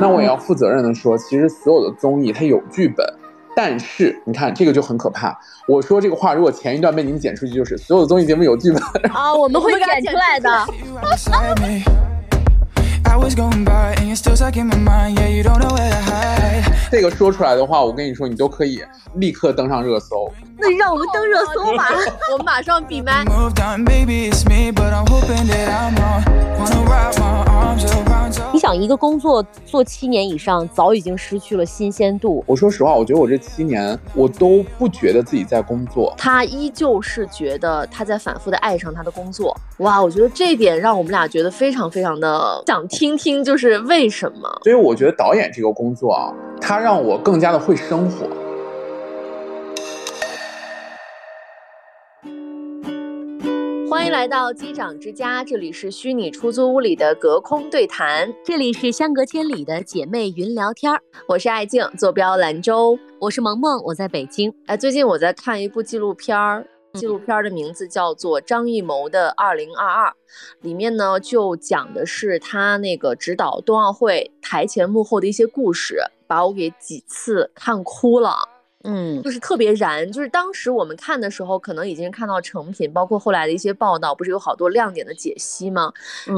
那我也要负责任的说，其实所有的综艺它有剧本，但是你看这个就很可怕。我说这个话，如果前一段被你们剪出去，就是所有的综艺节目有剧本啊，我们会剪出来的。这个说出来的话，我跟你说，你都可以立刻登上热搜。那让我们登热搜吧，我们马上闭麦。你想一个工作做七年以上，早已经失去了新鲜度。我说实话，我觉得我这七年，我都不觉得自己在工作。他依旧是觉得他在反复的爱上他的工作。哇，我觉得这点让我们俩觉得非常非常的想听听，就是为什么？所以我觉得导演这个工作啊，它让我更加的会生活。迎来到机长之家，这里是虚拟出租屋里的隔空对谈，这里是相隔千里的姐妹云聊天儿。我是爱静，坐标兰州；我是萌萌，我在北京。哎，最近我在看一部纪录片儿，纪录片的名字叫做《张艺谋的二零二二》，里面呢就讲的是他那个指导冬奥会台前幕后的一些故事，把我给几次看哭了。嗯，就是特别燃，就是当时我们看的时候，可能已经看到成品，包括后来的一些报道，不是有好多亮点的解析吗？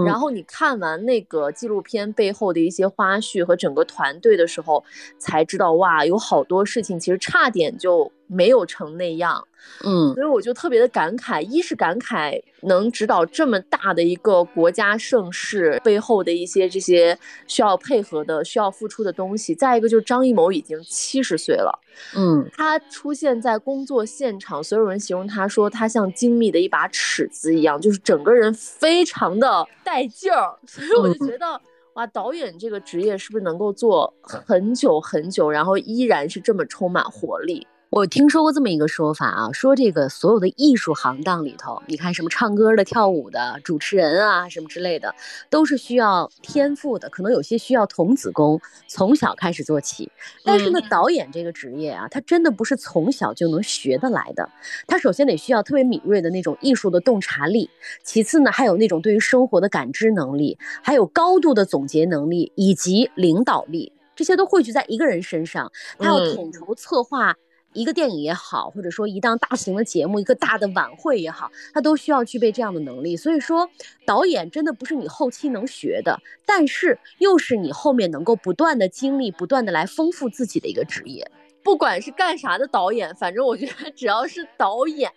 然后你看完那个纪录片背后的一些花絮和整个团队的时候，才知道哇，有好多事情其实差点就。没有成那样，嗯，所以我就特别的感慨，一是感慨能指导这么大的一个国家盛世背后的一些这些需要配合的、需要付出的东西；再一个就是张艺谋已经七十岁了，嗯，他出现在工作现场，所有人形容他说他像精密的一把尺子一样，就是整个人非常的带劲儿，所以我就觉得哇，导演这个职业是不是能够做很久很久，然后依然是这么充满活力？我听说过这么一个说法啊，说这个所有的艺术行当里头，你看什么唱歌的、跳舞的、主持人啊什么之类的，都是需要天赋的，可能有些需要童子功，从小开始做起。但是呢，导演这个职业啊，他真的不是从小就能学得来的，他首先得需要特别敏锐的那种艺术的洞察力，其次呢，还有那种对于生活的感知能力，还有高度的总结能力以及领导力，这些都汇聚在一个人身上，他要统筹策划。一个电影也好，或者说一档大型的节目、一个大的晚会也好，他都需要具备这样的能力。所以说，导演真的不是你后期能学的，但是又是你后面能够不断的经历、不断的来丰富自己的一个职业。不管是干啥的导演，反正我觉得只要是导演，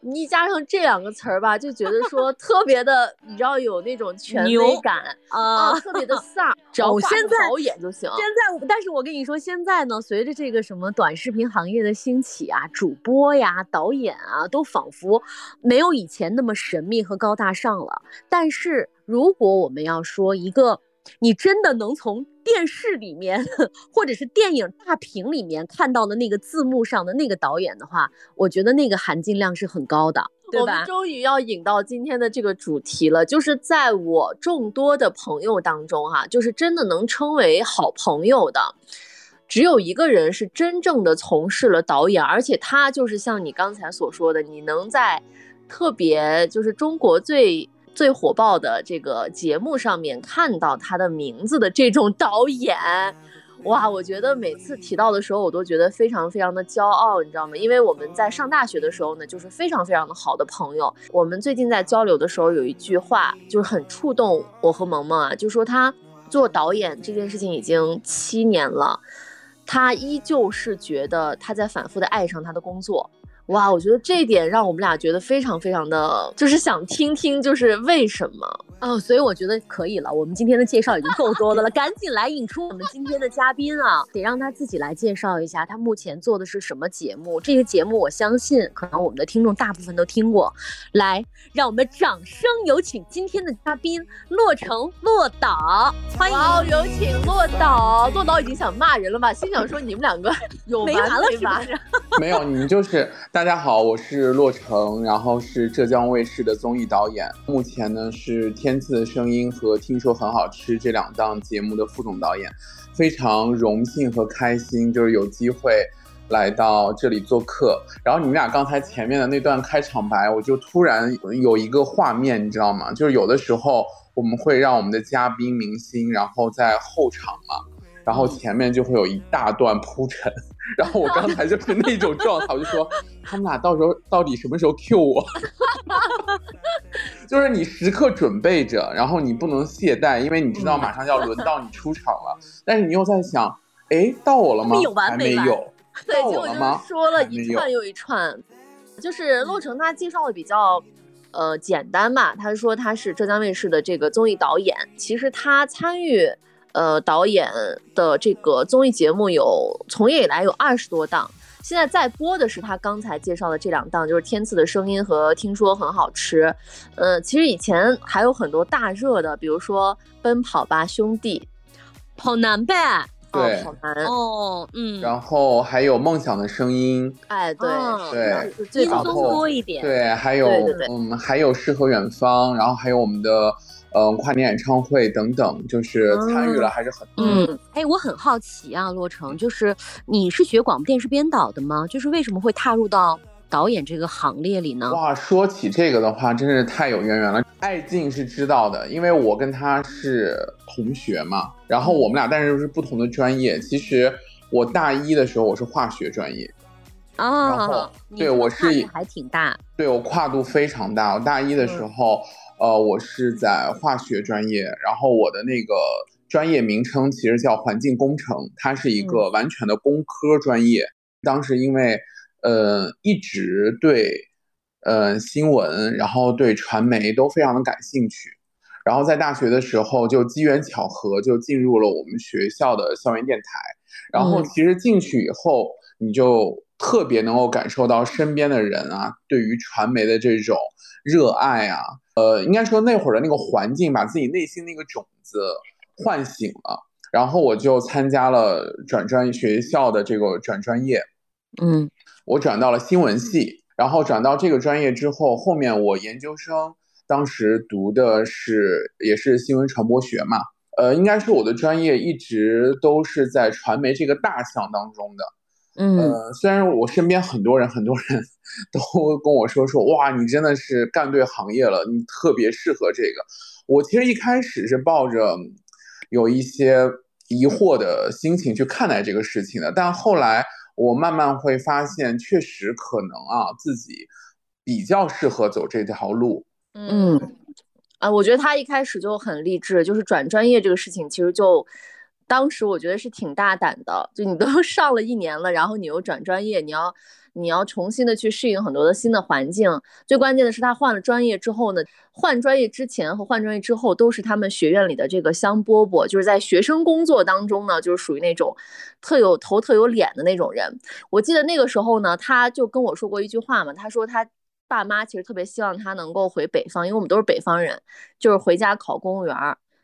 你一加上这两个词儿吧，就觉得说 特别的，你知道有那种权威感啊，特别的飒。只要现在导演就行。现在，但是我跟你说，现在呢，随着这个什么短视频行业的兴起啊，主播呀、导演啊，都仿佛没有以前那么神秘和高大上了。但是如果我们要说一个，你真的能从电视里面，或者是电影大屏里面看到的那个字幕上的那个导演的话，我觉得那个含金量是很高的？我们终于要引到今天的这个主题了，就是在我众多的朋友当中，哈，就是真的能称为好朋友的，只有一个人是真正的从事了导演，而且他就是像你刚才所说的，你能在特别就是中国最。最火爆的这个节目上面看到他的名字的这种导演，哇，我觉得每次提到的时候，我都觉得非常非常的骄傲，你知道吗？因为我们在上大学的时候呢，就是非常非常的好的朋友。我们最近在交流的时候，有一句话就是很触动我和萌萌啊，就说他做导演这件事情已经七年了，他依旧是觉得他在反复的爱上他的工作。哇，我觉得这一点让我们俩觉得非常非常的，就是想听听，就是为什么。哦，所以我觉得可以了。我们今天的介绍已经够多的了，赶紧来引出我们今天的嘉宾啊！得让他自己来介绍一下，他目前做的是什么节目。这些节目我相信，可能我们的听众大部分都听过。来，让我们掌声有请今天的嘉宾洛城洛导，欢迎！有请洛导。洛导已经想骂人了吧？心想说你们两个 有没完了是吧？没有，你们就是大大家好，我是洛城，然后是浙江卫视的综艺导演，目前呢是天。天赐的声音和听说很好吃这两档节目的副总导演，非常荣幸和开心，就是有机会来到这里做客。然后你们俩刚才前面的那段开场白，我就突然有一个画面，你知道吗？就是有的时候我们会让我们的嘉宾明星，然后在后场嘛。然后前面就会有一大段铺陈，然后我刚才就是那种状态，我就说他们俩到时候到底什么时候 Q 我？就是你时刻准备着，然后你不能懈怠，因为你知道马上要轮到你出场了，但是你又在想，哎，到我了吗？还没有。对，结果就是说了一串又一串，就是洛城他介绍的比较。呃，简单吧。他说他是浙江卫视的这个综艺导演，其实他参与呃导演的这个综艺节目有从业以来有二十多档，现在在播的是他刚才介绍的这两档，就是《天赐的声音》和《听说很好吃》。呃，其实以前还有很多大热的，比如说《奔跑吧兄弟》，跑男呗。对，跑男哦，嗯，然后还有梦想的声音，哎，对对，轻松多一点，对，还有嗯，还有诗和远方，然后还有我们的嗯跨年演唱会等等，就是参与了还是很嗯，哎，我很好奇啊，洛城，就是你是学广播电视编导的吗？就是为什么会踏入到？导演这个行列里呢？哇，说起这个的话，真是太有渊源了。艾静是知道的，因为我跟他是同学嘛。然后我们俩，但是是不同的专业。其实我大一的时候我是化学专业，啊，对我是还挺大，对我跨度非常大。我大一的时候，呃，我是在化学专业，然后我的那个专业名称其实叫环境工程，它是一个完全的工科专业。当时因为呃，一直对，呃，新闻，然后对传媒都非常的感兴趣，然后在大学的时候就机缘巧合就进入了我们学校的校园电台，然后其实进去以后，你就特别能够感受到身边的人啊，对于传媒的这种热爱啊，呃，应该说那会儿的那个环境把自己内心那个种子唤醒了，然后我就参加了转专学校的这个转专业，嗯。我转到了新闻系，然后转到这个专业之后，后面我研究生当时读的是也是新闻传播学嘛，呃，应该是我的专业一直都是在传媒这个大项当中的，嗯，虽然我身边很多人很多人 都跟我说说，哇，你真的是干对行业了，你特别适合这个。我其实一开始是抱着有一些疑惑的心情去看待这个事情的，但后来。我慢慢会发现，确实可能啊，自己比较适合走这条路。嗯，啊，我觉得他一开始就很励志，就是转专业这个事情，其实就当时我觉得是挺大胆的。就你都 上了一年了，然后你又转专业，你要。你要重新的去适应很多的新的环境，最关键的是他换了专业之后呢，换专业之前和换专业之后都是他们学院里的这个香饽饽，就是在学生工作当中呢，就是属于那种特有头特有脸的那种人。我记得那个时候呢，他就跟我说过一句话嘛，他说他爸妈其实特别希望他能够回北方，因为我们都是北方人，就是回家考公务员。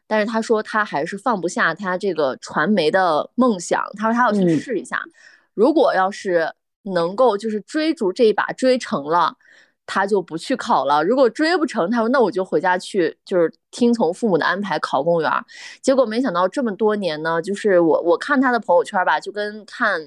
但是他说他还是放不下他这个传媒的梦想，他说他要去试一下，如果要是。能够就是追逐这一把追成了，他就不去考了。如果追不成，他说那我就回家去，就是听从父母的安排考公务员。结果没想到这么多年呢，就是我我看他的朋友圈吧，就跟看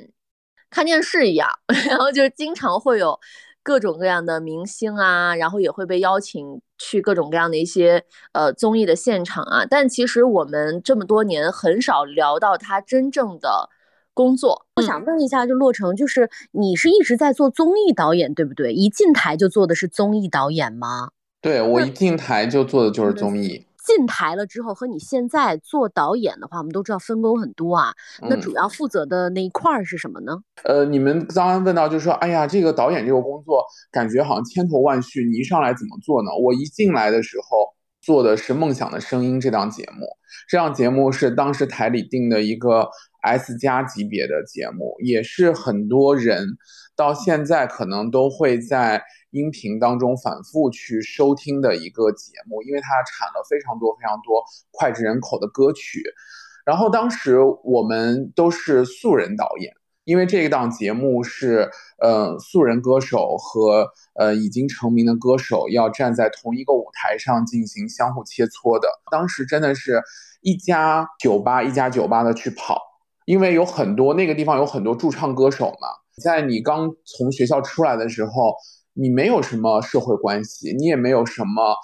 看电视一样，然后就是经常会有各种各样的明星啊，然后也会被邀请去各种各样的一些呃综艺的现场啊。但其实我们这么多年很少聊到他真正的。工作，我想问一下，就洛城，就是你是一直在做综艺导演，对不对？一进台就做的是综艺导演吗？对，我一进台就做的就是综艺。进台了之后，和你现在做导演的话，我们都知道分工很多啊。那主要负责的那一块儿是什么呢？呃，你们刚刚问到，就是说，哎呀，这个导演这个工作，感觉好像千头万绪，你一上来怎么做呢？我一进来的时候做的是《梦想的声音》这档节目，这档节目是当时台里定的一个。S 加级别的节目，也是很多人到现在可能都会在音频当中反复去收听的一个节目，因为它产了非常多非常多脍炙人口的歌曲。然后当时我们都是素人导演，因为这一档节目是呃素人歌手和呃已经成名的歌手要站在同一个舞台上进行相互切磋的。当时真的是一家酒吧一家酒吧的去跑。因为有很多那个地方有很多驻唱歌手嘛，在你刚从学校出来的时候，你没有什么社会关系，你也没有什么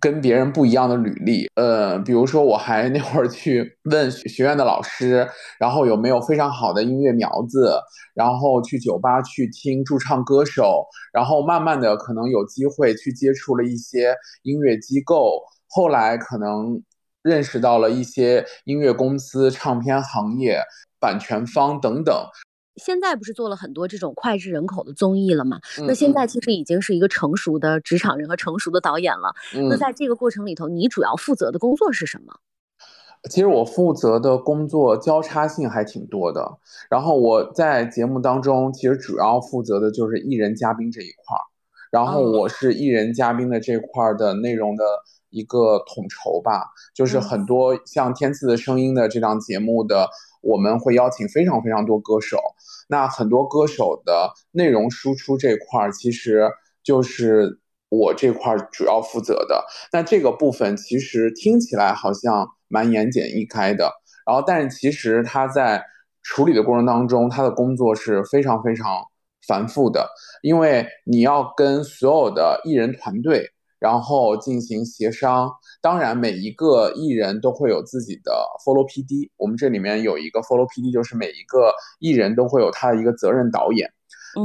跟别人不一样的履历，呃，比如说我还那会儿去问学院的老师，然后有没有非常好的音乐苗子，然后去酒吧去听驻唱歌手，然后慢慢的可能有机会去接触了一些音乐机构，后来可能认识到了一些音乐公司、唱片行业、版权方等等。现在不是做了很多这种脍炙人口的综艺了吗？那现在其实已经是一个成熟的职场人和成熟的导演了。那在这个过程里头，你主要负责的工作是什么？其实我负责的工作交叉性还挺多的。然后我在节目当中，其实主要负责的就是艺人嘉宾这一块儿。然后我是艺人嘉宾的这块的内容的一个统筹吧，就是很多像《天赐的声音》的这档节目的。我们会邀请非常非常多歌手，那很多歌手的内容输出这块儿，其实就是我这块儿主要负责的。那这个部分其实听起来好像蛮言简意赅的，然后但是其实他在处理的过程当中，他的工作是非常非常繁复的，因为你要跟所有的艺人团队。然后进行协商，当然每一个艺人都会有自己的 follow PD，我们这里面有一个 follow PD，就是每一个艺人都会有他的一个责任导演，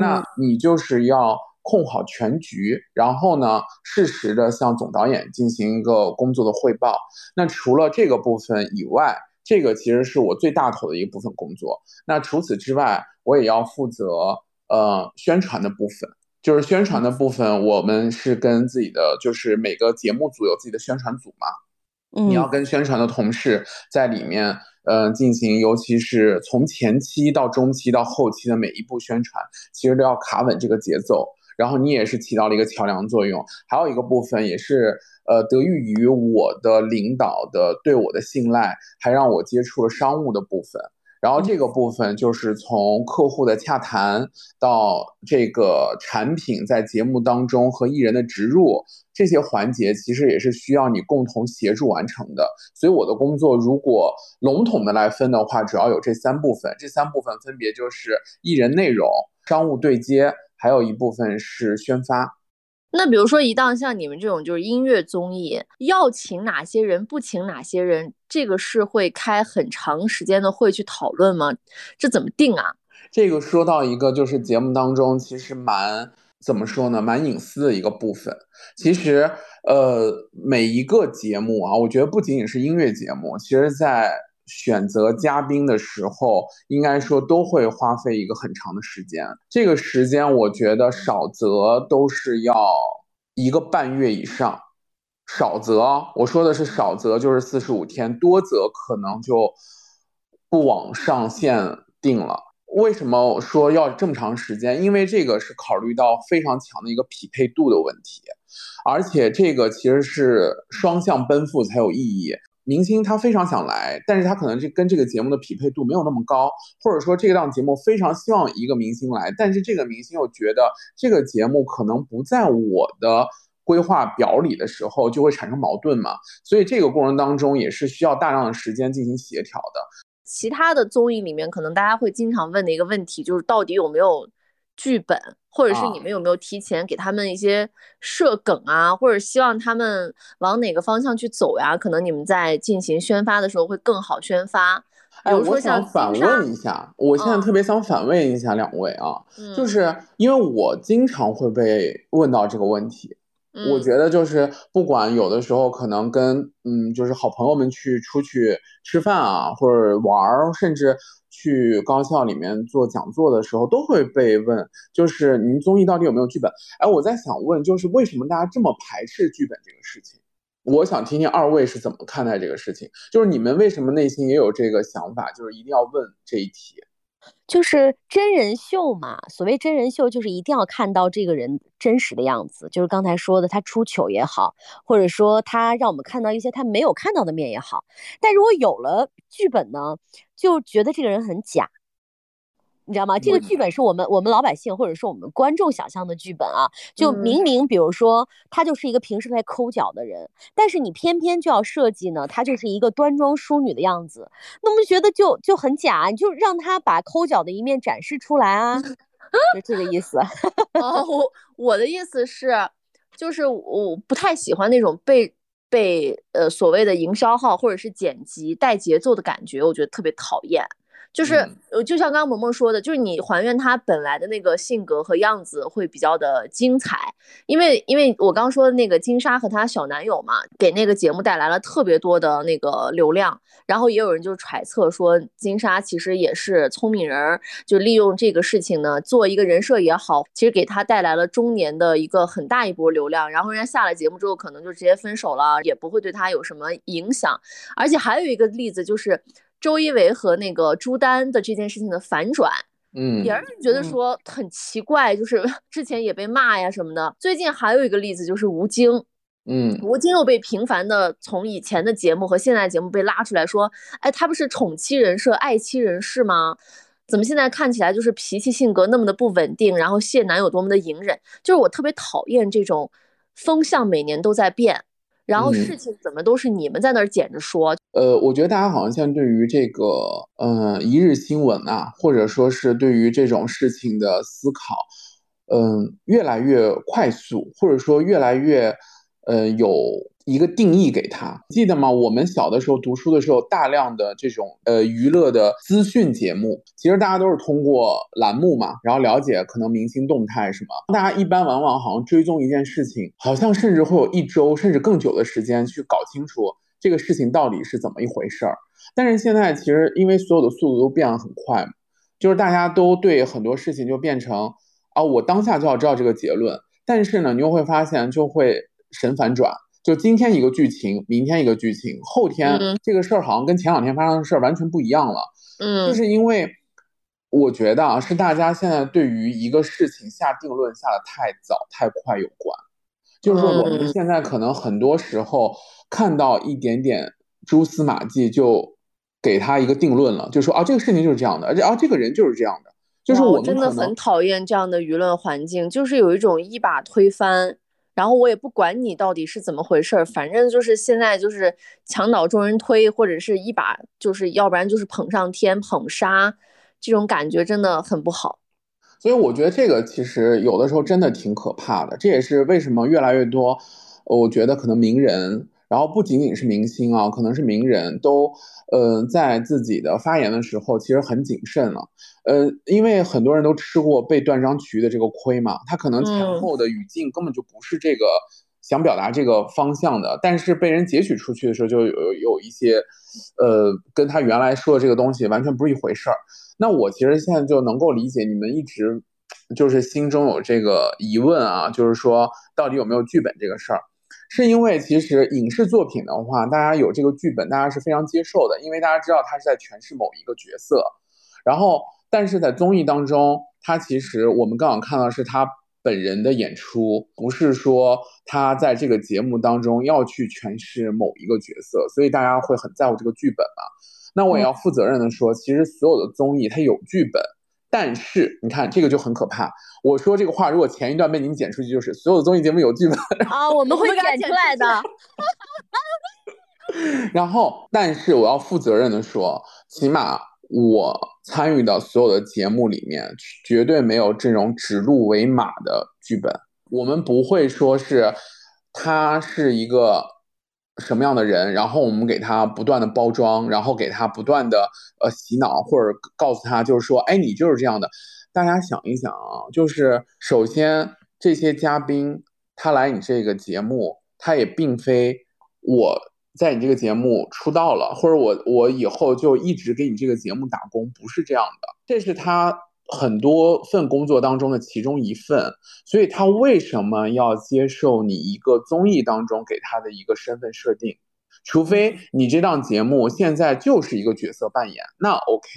那你就是要控好全局，然后呢，适时的向总导演进行一个工作的汇报。那除了这个部分以外，这个其实是我最大头的一个部分工作。那除此之外，我也要负责呃宣传的部分。就是宣传的部分，我们是跟自己的，就是每个节目组有自己的宣传组嘛。嗯，你要跟宣传的同事在里面，呃，进行，尤其是从前期到中期到后期的每一步宣传，其实都要卡稳这个节奏。然后你也是起到了一个桥梁作用。还有一个部分也是，呃，得益于我的领导的对我的信赖，还让我接触了商务的部分。然后这个部分就是从客户的洽谈到这个产品在节目当中和艺人的植入这些环节，其实也是需要你共同协助完成的。所以我的工作如果笼统的来分的话，主要有这三部分。这三部分分别就是艺人内容、商务对接，还有一部分是宣发。那比如说一档像你们这种就是音乐综艺，要请哪些人，不请哪些人，这个是会开很长时间的会去讨论吗？这怎么定啊？这个说到一个就是节目当中其实蛮怎么说呢，蛮隐私的一个部分。其实呃每一个节目啊，我觉得不仅仅是音乐节目，其实在。选择嘉宾的时候，应该说都会花费一个很长的时间。这个时间，我觉得少则都是要一个半月以上，少则我说的是少则就是四十五天，多则可能就不往上限定了。为什么说要这么长时间？因为这个是考虑到非常强的一个匹配度的问题，而且这个其实是双向奔赴才有意义。明星他非常想来，但是他可能这跟这个节目的匹配度没有那么高，或者说这档节目非常希望一个明星来，但是这个明星又觉得这个节目可能不在我的规划表里的时候，就会产生矛盾嘛。所以这个过程当中也是需要大量的时间进行协调的。其他的综艺里面，可能大家会经常问的一个问题就是，到底有没有剧本？或者是你们有没有提前给他们一些设梗啊，或者希望他们往哪个方向去走呀？可能你们在进行宣发的时候会更好宣发。哎，我想反问一下，我现在特别想反问一下两位啊，就是因为我经常会被问到这个问题。我觉得就是不管有的时候可能跟嗯，就是好朋友们去出去吃饭啊，或者玩儿，甚至去高校里面做讲座的时候，都会被问，就是您综艺到底有没有剧本？哎，我在想问，就是为什么大家这么排斥剧本这个事情？我想听听二位是怎么看待这个事情，就是你们为什么内心也有这个想法，就是一定要问这一题？就是真人秀嘛，所谓真人秀，就是一定要看到这个人真实的样子，就是刚才说的他出糗也好，或者说他让我们看到一些他没有看到的面也好。但如果有了剧本呢，就觉得这个人很假。你知道吗？这个剧本是我们我们老百姓或者说我们观众想象的剧本啊，就明明比如说他就是一个平时在抠脚的人，但是你偏偏就要设计呢，他就是一个端庄淑女的样子，那我们觉得就就很假，你就让他把抠脚的一面展示出来啊，就这个意思。哦，我我的意思是，就是我不太喜欢那种被被呃所谓的营销号或者是剪辑带节奏的感觉，我觉得特别讨厌。就是呃，就像刚刚萌萌说的，就是你还原他本来的那个性格和样子会比较的精彩，因为因为我刚说的那个金莎和她小男友嘛，给那个节目带来了特别多的那个流量，然后也有人就揣测说金莎其实也是聪明人，就利用这个事情呢做一个人设也好，其实给他带来了中年的一个很大一波流量，然后人家下了节目之后可能就直接分手了，也不会对他有什么影响，而且还有一个例子就是。周一围和那个朱丹的这件事情的反转，嗯，也让人觉得说很奇怪，就是 之前也被骂呀什么的。最近还有一个例子就是吴京，嗯，吴京又被频繁的从以前的节目和现在节目被拉出来说，哎，他不是宠妻人设、爱妻人士吗？怎么现在看起来就是脾气性格那么的不稳定，然后谢楠有多么的隐忍？就是我特别讨厌这种风向每年都在变。然后事情怎么都是你们在那儿捡着说？呃，我觉得大家好像现在对于这个，嗯，一日新闻啊，或者说是对于这种事情的思考，嗯，越来越快速，或者说越来越，呃，有。一个定义给他，记得吗？我们小的时候读书的时候，大量的这种呃娱乐的资讯节目，其实大家都是通过栏目嘛，然后了解可能明星动态什么。大家一般往往好像追踪一件事情，好像甚至会有一周甚至更久的时间去搞清楚这个事情到底是怎么一回事儿。但是现在其实因为所有的速度都变得很快，就是大家都对很多事情就变成啊，我当下就要知道这个结论。但是呢，你又会发现就会神反转。就今天一个剧情，明天一个剧情，后天这个事儿好像跟前两天发生的事儿完全不一样了。嗯，就是因为我觉得啊，是大家现在对于一个事情下定论下的太早太快有关。就是我们现在可能很多时候看到一点点蛛丝马迹，就给他一个定论了，就说啊，这个事情就是这样的，而且啊，这个人就是这样的。就是我真的很讨厌这样的舆论环境，就是有一种一把推翻。然后我也不管你到底是怎么回事儿，反正就是现在就是墙倒众人推，或者是一把就是要不然就是捧上天捧杀，这种感觉真的很不好。所以我觉得这个其实有的时候真的挺可怕的，这也是为什么越来越多，我觉得可能名人。然后不仅仅是明星啊，可能是名人都，呃，在自己的发言的时候其实很谨慎了，呃，因为很多人都吃过被断章取义的这个亏嘛，他可能前后的语境根本就不是这个想表达这个方向的，但是被人截取出去的时候就有有一些，呃，跟他原来说的这个东西完全不是一回事儿。那我其实现在就能够理解你们一直就是心中有这个疑问啊，就是说到底有没有剧本这个事儿。是因为其实影视作品的话，大家有这个剧本，大家是非常接受的，因为大家知道他是在诠释某一个角色。然后，但是在综艺当中，他其实我们刚好看到是他本人的演出，不是说他在这个节目当中要去诠释某一个角色，所以大家会很在乎这个剧本嘛。那我也要负责任的说，其实所有的综艺它有剧本。但是你看这个就很可怕。我说这个话，如果前一段被你们剪出去，就是所有的综艺节目有剧本啊，我们会剪出来的。然后，但是我要负责任的说，起码我参与的所有的节目里面，绝对没有这种指鹿为马的剧本。我们不会说是他是一个。什么样的人，然后我们给他不断的包装，然后给他不断的呃洗脑，或者告诉他就是说，哎，你就是这样的。大家想一想啊，就是首先这些嘉宾他来你这个节目，他也并非我在你这个节目出道了，或者我我以后就一直给你这个节目打工，不是这样的。这是他。很多份工作当中的其中一份，所以他为什么要接受你一个综艺当中给他的一个身份设定？除非你这档节目现在就是一个角色扮演，那 OK，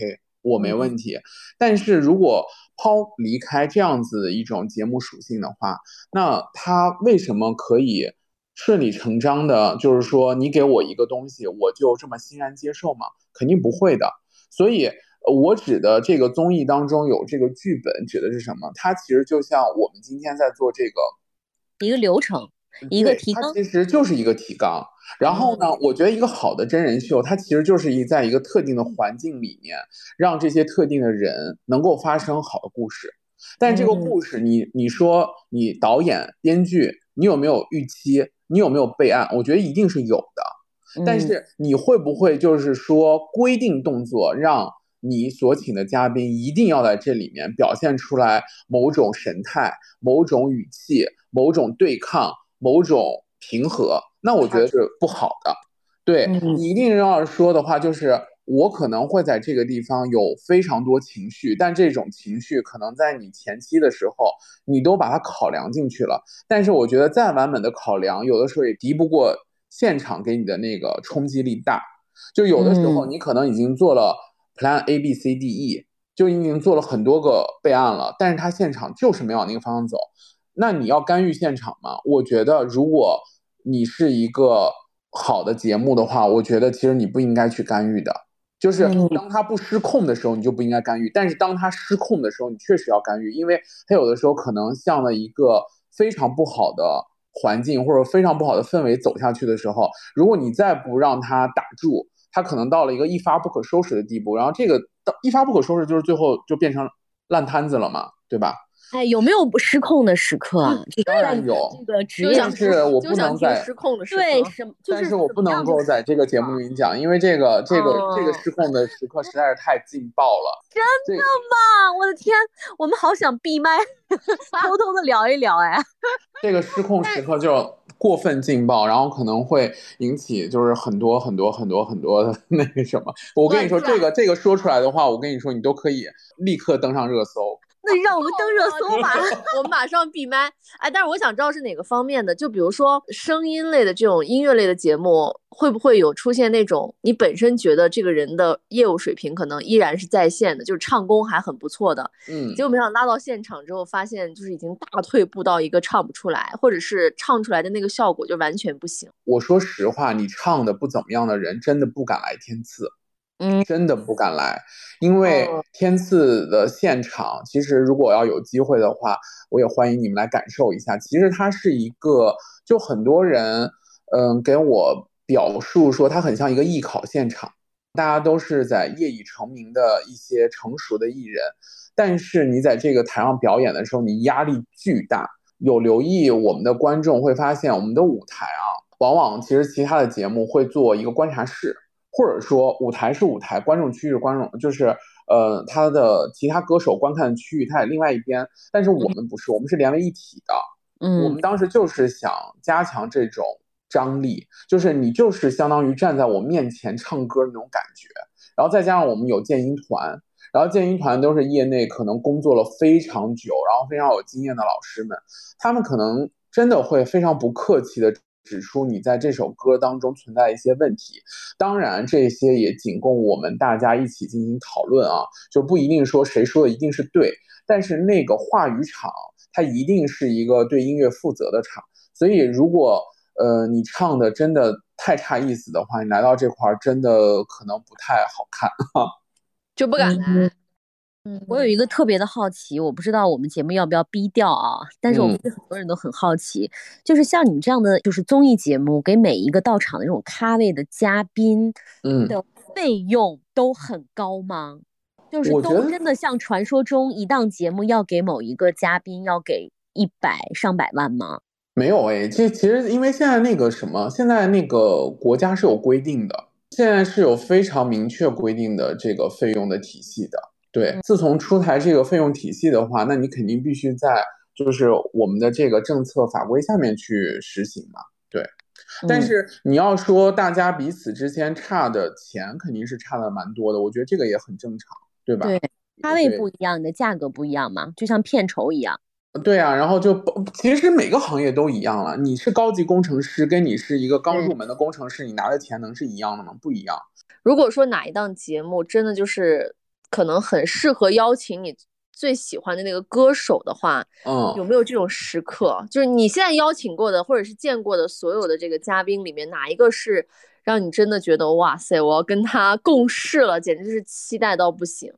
我没问题。但是如果抛离开这样子的一种节目属性的话，那他为什么可以顺理成章的，就是说你给我一个东西，我就这么欣然接受吗？肯定不会的。所以。我指的这个综艺当中有这个剧本，指的是什么？它其实就像我们今天在做这个一个流程，一个提纲，其实就是一个提纲。然后呢，我觉得一个好的真人秀，它其实就是一在一个特定的环境里面，让这些特定的人能够发生好的故事。但这个故事，你你说你导演、编剧你有没有预期？你有没有备案？我觉得一定是有的。但是你会不会就是说规定动作，让你所请的嘉宾一定要在这里面表现出来某种神态、某种语气、某种对抗、某种平和？那我觉得是不好的。对你一定要说的话，就是我可能会在这个地方有非常多情绪，但这种情绪可能在你前期的时候，你都把它考量进去了。但是我觉得再完美的考量，有的时候也敌不过现场给你的那个冲击力大。就有的时候你可能已经做了 Plan A B C D E，就已经做了很多个备案了，但是他现场就是没往那个方向走。那你要干预现场吗？我觉得如果你是一个。好的节目的话，我觉得其实你不应该去干预的，就是当他不失控的时候，你就不应该干预。但是当他失控的时候，你确实要干预，因为他有的时候可能向了一个非常不好的环境或者非常不好的氛围走下去的时候，如果你再不让他打住，他可能到了一个一发不可收拾的地步。然后这个到一发不可收拾，就是最后就变成烂摊子了嘛，对吧？哎，有没有失控的时刻啊？当然有，这个职业是我不能在失控的时刻。对，什么？但是我不能够在这个节目里讲，因为这个这个这个失控的时刻实在是太劲爆了。真的吗？我的天，我们好想闭麦，偷偷的聊一聊哎。这个失控时刻就过分劲爆，然后可能会引起就是很多很多很多很多的那个什么。我跟你说，这个这个说出来的话，我跟你说，你都可以立刻登上热搜。那让我们登热搜吧，我们马上闭麦。哎，但是我想知道是哪个方面的，就比如说声音类的这种音乐类的节目，会不会有出现那种你本身觉得这个人的业务水平可能依然是在线的，就是唱功还很不错的，嗯，结果没想到拉到现场之后，发现就是已经大退步到一个唱不出来，或者是唱出来的那个效果就完全不行。我说实话，你唱的不怎么样的人，真的不敢来天赐。嗯，真的不敢来，因为天赐的现场，其实如果要有机会的话，我也欢迎你们来感受一下。其实它是一个，就很多人，嗯，给我表述说它很像一个艺考现场，大家都是在业已成名的一些成熟的艺人，但是你在这个台上表演的时候，你压力巨大。有留意我们的观众会发现，我们的舞台啊，往往其实其他的节目会做一个观察室。或者说舞台是舞台，观众区是观众，就是呃，他的其他歌手观看的区域，他在另外一边。但是我们不是，我们是连为一体的。嗯，我们当时就是想加强这种张力，就是你就是相当于站在我面前唱歌那种感觉。然后再加上我们有建音团，然后建音团都是业内可能工作了非常久，然后非常有经验的老师们，他们可能真的会非常不客气的。指出你在这首歌当中存在一些问题，当然这些也仅供我们大家一起进行讨论啊，就不一定说谁说的一定是对，但是那个话语场它一定是一个对音乐负责的场，所以如果呃你唱的真的太差意思的话，你来到这块儿真的可能不太好看 哈，就不敢来。嗯，我有一个特别的好奇，我不知道我们节目要不要逼掉啊？但是我们很多人都很好奇，就是像你们这样的就是综艺节目，给每一个到场的这种咖位的嘉宾，嗯，的费用都很高吗？就是都真的像传说中一档节目要给某一个嘉宾要给一百上百万吗？没有哎，这其实因为现在那个什么，现在那个国家是有规定的，现在是有非常明确规定的这个费用的体系的。对，自从出台这个费用体系的话，那你肯定必须在就是我们的这个政策法规下面去实行嘛。对，但是你要说大家彼此之间差的钱肯定是差的蛮多的，我觉得这个也很正常，对吧？对，咖位不一样，你的价格不一样嘛，就像片酬一样。对啊，然后就其实每个行业都一样了。你是高级工程师，跟你是一个刚入门的工程师，你拿的钱能是一样的吗？不一样。如果说哪一档节目真的就是。可能很适合邀请你最喜欢的那个歌手的话，嗯，有没有这种时刻？就是你现在邀请过的或者是见过的所有的这个嘉宾里面，哪一个是让你真的觉得哇塞，我要跟他共事了，简直是期待到不行？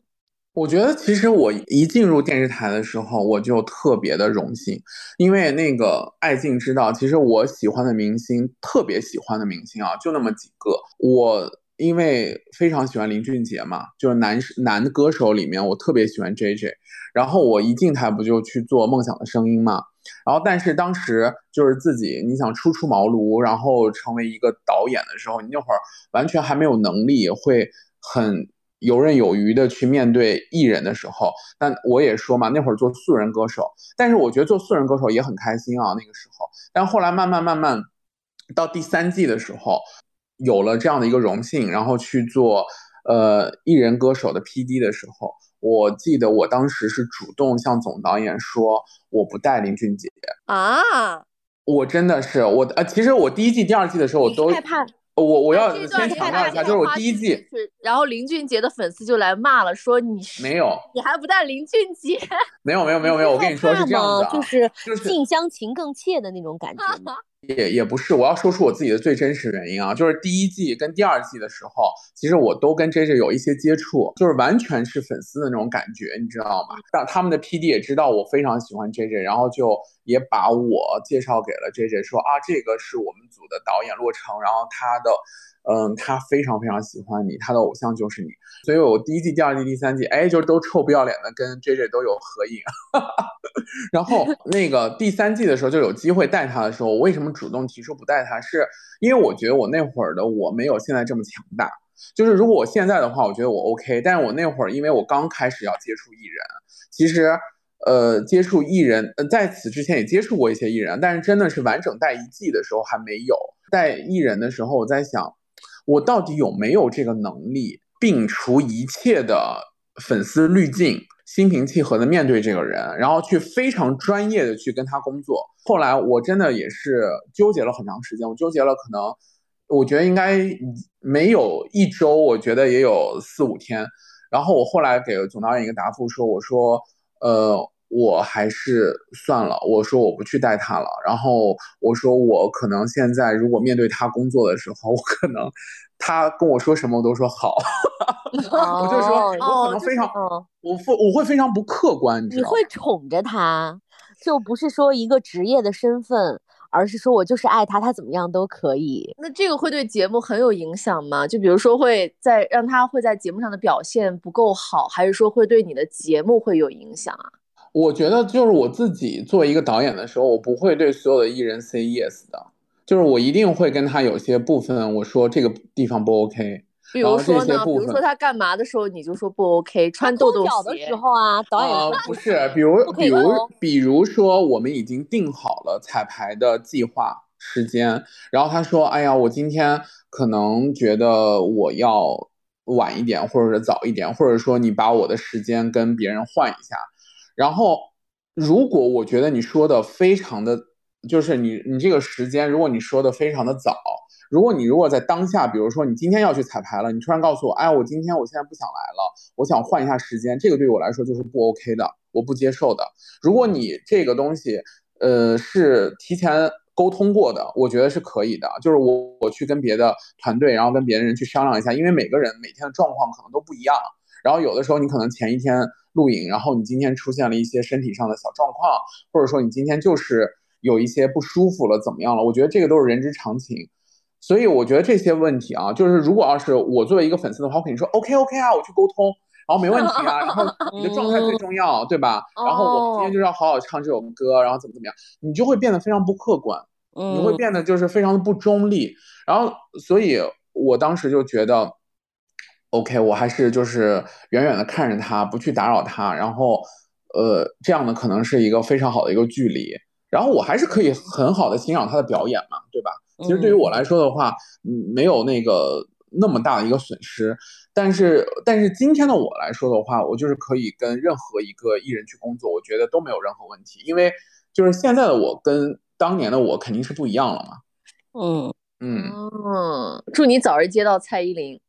我觉得其实我一进入电视台的时候，我就特别的荣幸，因为那个爱敬知道，其实我喜欢的明星，特别喜欢的明星啊，就那么几个，我。因为非常喜欢林俊杰嘛，就是男男歌手里面我特别喜欢 J J，然后我一进台不就去做《梦想的声音》嘛，然后但是当时就是自己你想初出茅庐，然后成为一个导演的时候，你那会儿完全还没有能力会很游刃有余的去面对艺人的时候，但我也说嘛，那会儿做素人歌手，但是我觉得做素人歌手也很开心啊，那个时候，但后来慢慢慢慢到第三季的时候。有了这样的一个荣幸，然后去做呃艺人歌手的 P.D 的时候，我记得我当时是主动向总导演说我不带林俊杰啊，我真的是我呃，其实我第一季、第二季的时候我都害怕，我我要先强调一下，就是我第一季，然后林俊杰的粉丝就来骂了，说你没有，你还不带林俊杰？没有没有没有没有，我跟你说是这样的，就是近乡情更怯的那种感觉。也也不是，我要说出我自己的最真实原因啊，就是第一季跟第二季的时候，其实我都跟 J J 有一些接触，就是完全是粉丝的那种感觉，你知道吗？但他们的 P D 也知道我非常喜欢 J J，然后就也把我介绍给了 J J，说啊，这个是我们组的导演洛成，然后他的。嗯，他非常非常喜欢你，他的偶像就是你，所以我第一季、第二季、第三季，哎，就都臭不要脸的跟 J J 都有合影。然后 那个第三季的时候就有机会带他的时候，我为什么主动提出不带他？是因为我觉得我那会儿的我没有现在这么强大。就是如果我现在的话，我觉得我 OK，但是我那会儿因为我刚开始要接触艺人，其实呃接触艺人，呃在此之前也接触过一些艺人，但是真的是完整带一季的时候还没有带艺人的时候，我在想。我到底有没有这个能力摒除一切的粉丝滤镜，心平气和的面对这个人，然后去非常专业的去跟他工作？后来我真的也是纠结了很长时间，我纠结了可能，我觉得应该没有一周，我觉得也有四五天。然后我后来给总导演一个答复说，我说，呃。我还是算了，我说我不去带他了。然后我说我可能现在如果面对他工作的时候，我可能他跟我说什么我都说好。我就说我可能非常，我会我会非常不客观，你会宠着他，就不是说一个职业的身份，而是说我就是爱他，他怎么样都可以。那这个会对节目很有影响吗？就比如说会在让他会在节目上的表现不够好，还是说会对你的节目会有影响啊？我觉得就是我自己作为一个导演的时候，我不会对所有的艺人 say yes 的，就是我一定会跟他有些部分我说这个地方不 OK。比如说呢？比如说他干嘛的时候你就说不 OK，穿豆豆鞋的时候啊，导演说不是，比如比如比如说我们已经定好了彩排的计划时间，然后他说哎呀，我今天可能觉得我要晚一点，或者是早一点，或者说你把我的时间跟别人换一下。然后，如果我觉得你说的非常的，就是你你这个时间，如果你说的非常的早，如果你如果在当下，比如说你今天要去彩排了，你突然告诉我，哎，我今天我现在不想来了，我想换一下时间，这个对我来说就是不 OK 的，我不接受的。如果你这个东西，呃，是提前沟通过的，我觉得是可以的，就是我我去跟别的团队，然后跟别的人去商量一下，因为每个人每天的状况可能都不一样，然后有的时候你可能前一天。录影，然后你今天出现了一些身体上的小状况，或者说你今天就是有一些不舒服了，怎么样了？我觉得这个都是人之常情，所以我觉得这些问题啊，就是如果要是我作为一个粉丝的话，我肯定说 OK OK 啊，我去沟通，然后没问题啊，然后 你的状态最重要，对吧？然后我今天就是要好好唱这首歌，然后怎么怎么样，你就会变得非常不客观，你会变得就是非常的不中立，然后所以我当时就觉得。OK，我还是就是远远的看着他，不去打扰他，然后，呃，这样呢可能是一个非常好的一个距离，然后我还是可以很好的欣赏他的表演嘛，对吧？其实对于我来说的话，嗯，没有那个那么大的一个损失，但是但是今天的我来说的话，我就是可以跟任何一个艺人去工作，我觉得都没有任何问题，因为就是现在的我跟当年的我肯定是不一样了嘛。嗯嗯嗯，祝你早日接到蔡依林。